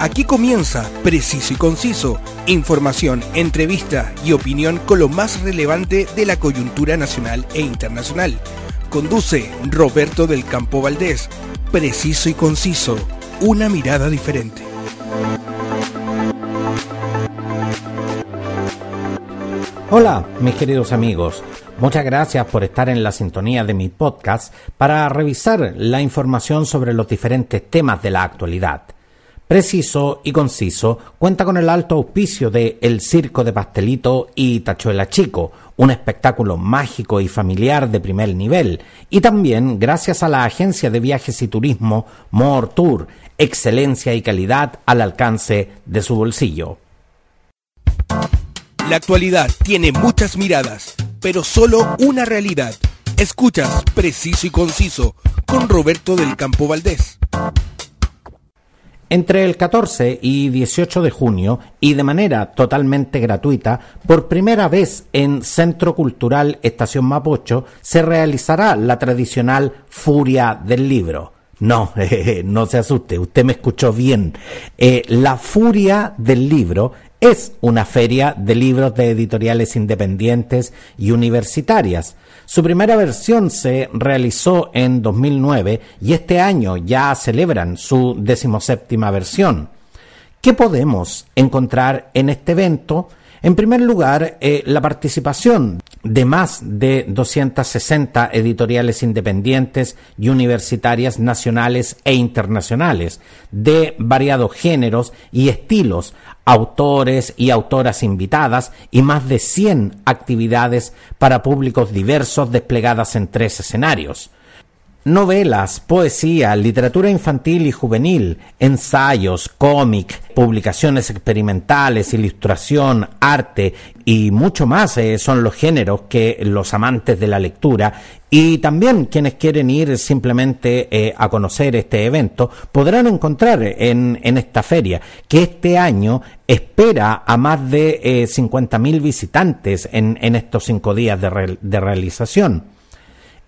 Aquí comienza Preciso y Conciso, información, entrevista y opinión con lo más relevante de la coyuntura nacional e internacional. Conduce Roberto del Campo Valdés. Preciso y Conciso, una mirada diferente. Hola, mis queridos amigos. Muchas gracias por estar en la sintonía de mi podcast para revisar la información sobre los diferentes temas de la actualidad preciso y conciso, cuenta con el alto auspicio de El Circo de Pastelito y Tachuela Chico, un espectáculo mágico y familiar de primer nivel, y también gracias a la agencia de viajes y turismo More Tour, excelencia y calidad al alcance de su bolsillo. La actualidad tiene muchas miradas, pero solo una realidad. Escuchas Preciso y Conciso con Roberto del Campo Valdés. Entre el 14 y 18 de junio, y de manera totalmente gratuita, por primera vez en Centro Cultural Estación Mapocho, se realizará la tradicional Furia del Libro. No, no se asuste, usted me escuchó bien. Eh, la Furia del Libro es una feria de libros de editoriales independientes y universitarias. Su primera versión se realizó en 2009 y este año ya celebran su decimoséptima versión. ¿Qué podemos encontrar en este evento? En primer lugar, eh, la participación de más de 260 editoriales independientes y universitarias nacionales e internacionales, de variados géneros y estilos, autores y autoras invitadas y más de 100 actividades para públicos diversos desplegadas en tres escenarios novelas, poesía, literatura infantil y juvenil, ensayos, cómic, publicaciones experimentales, ilustración, arte y mucho más eh, son los géneros que los amantes de la lectura y también quienes quieren ir simplemente eh, a conocer este evento podrán encontrar en, esta feria que este año espera a más de eh, 50.000 visitantes en, estos cinco días de realización.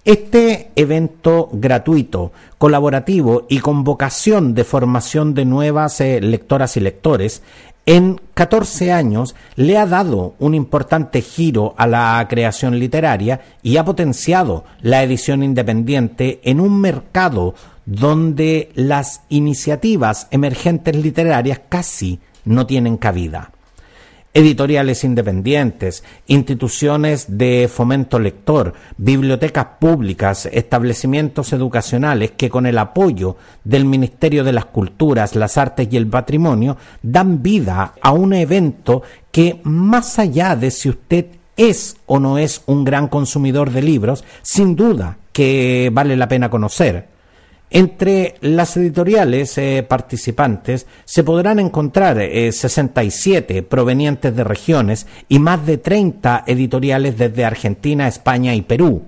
Este evento gratuito, colaborativo y con vocación de formación de nuevas eh, lectoras y lectores, en 14 años le ha dado un importante giro a la creación literaria y ha potenciado la edición independiente en un mercado donde las iniciativas emergentes literarias casi no tienen cabida editoriales independientes, instituciones de fomento lector, bibliotecas públicas, establecimientos educacionales que con el apoyo del Ministerio de las Culturas, las Artes y el Patrimonio dan vida a un evento que más allá de si usted es o no es un gran consumidor de libros, sin duda que vale la pena conocer. Entre las editoriales eh, participantes se podrán encontrar 67 eh, provenientes de regiones y más de 30 editoriales desde Argentina, España y Perú.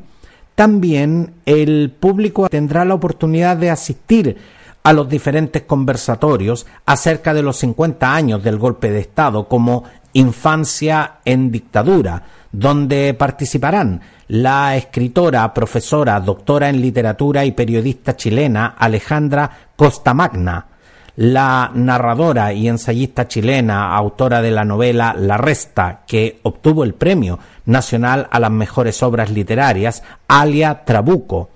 También el público tendrá la oportunidad de asistir a los diferentes conversatorios acerca de los 50 años del golpe de Estado como Infancia en Dictadura, donde participarán la escritora, profesora, doctora en literatura y periodista chilena Alejandra Costamagna, la narradora y ensayista chilena, autora de la novela La Resta, que obtuvo el Premio Nacional a las Mejores Obras Literarias, Alia Trabuco,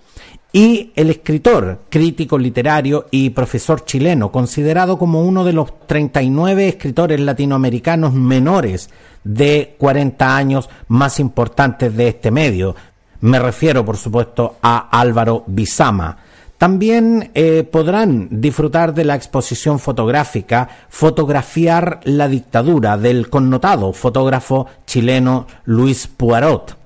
y el escritor, crítico literario y profesor chileno, considerado como uno de los 39 escritores latinoamericanos menores de 40 años más importantes de este medio. Me refiero, por supuesto, a Álvaro Bizama. También eh, podrán disfrutar de la exposición fotográfica Fotografiar la dictadura del connotado fotógrafo chileno Luis Poirot.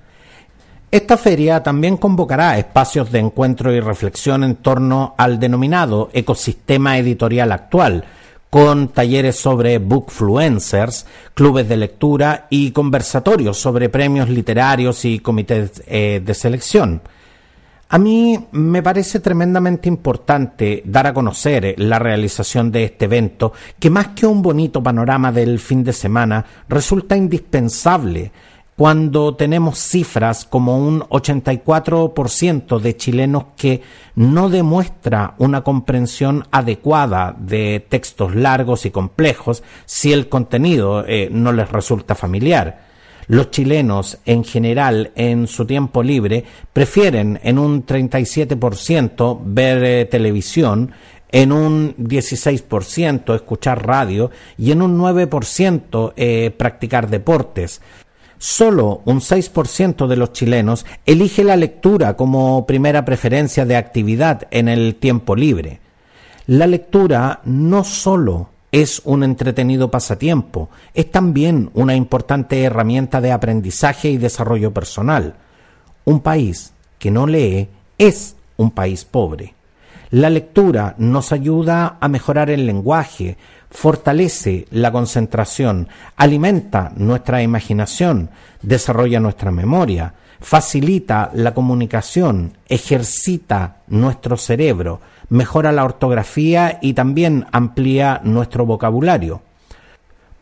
Esta feria también convocará espacios de encuentro y reflexión en torno al denominado ecosistema editorial actual, con talleres sobre bookfluencers, clubes de lectura y conversatorios sobre premios literarios y comités eh, de selección. A mí me parece tremendamente importante dar a conocer la realización de este evento, que más que un bonito panorama del fin de semana, resulta indispensable cuando tenemos cifras como un 84% de chilenos que no demuestra una comprensión adecuada de textos largos y complejos si el contenido eh, no les resulta familiar. Los chilenos en general en su tiempo libre prefieren en un 37% ver eh, televisión, en un 16% escuchar radio y en un 9% eh, practicar deportes. Solo un 6% de los chilenos elige la lectura como primera preferencia de actividad en el tiempo libre. La lectura no solo es un entretenido pasatiempo, es también una importante herramienta de aprendizaje y desarrollo personal. Un país que no lee es un país pobre. La lectura nos ayuda a mejorar el lenguaje, fortalece la concentración, alimenta nuestra imaginación, desarrolla nuestra memoria, facilita la comunicación, ejercita nuestro cerebro, mejora la ortografía y también amplía nuestro vocabulario.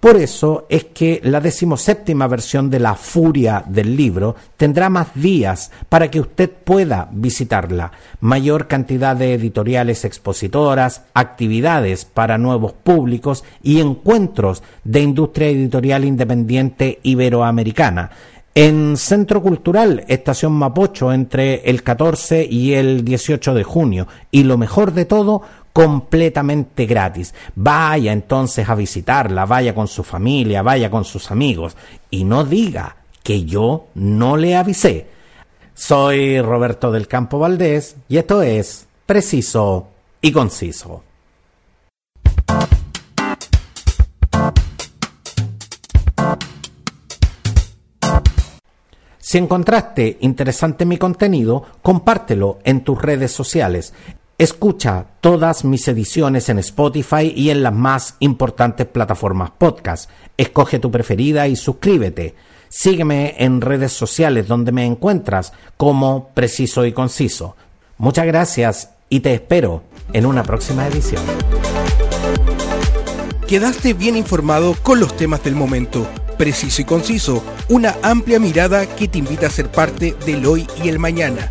Por eso es que la decimoséptima versión de la furia del libro tendrá más días para que usted pueda visitarla, mayor cantidad de editoriales expositoras, actividades para nuevos públicos y encuentros de industria editorial independiente iberoamericana. En Centro Cultural Estación Mapocho entre el 14 y el 18 de junio. Y lo mejor de todo, completamente gratis. Vaya entonces a visitarla, vaya con su familia, vaya con sus amigos y no diga que yo no le avisé. Soy Roberto del Campo Valdés y esto es Preciso y Conciso. Si encontraste interesante mi contenido, compártelo en tus redes sociales. Escucha todas mis ediciones en Spotify y en las más importantes plataformas podcast. Escoge tu preferida y suscríbete. Sígueme en redes sociales donde me encuentras como Preciso y Conciso. Muchas gracias y te espero en una próxima edición. Quedaste bien informado con los temas del momento. Preciso y conciso, una amplia mirada que te invita a ser parte del hoy y el mañana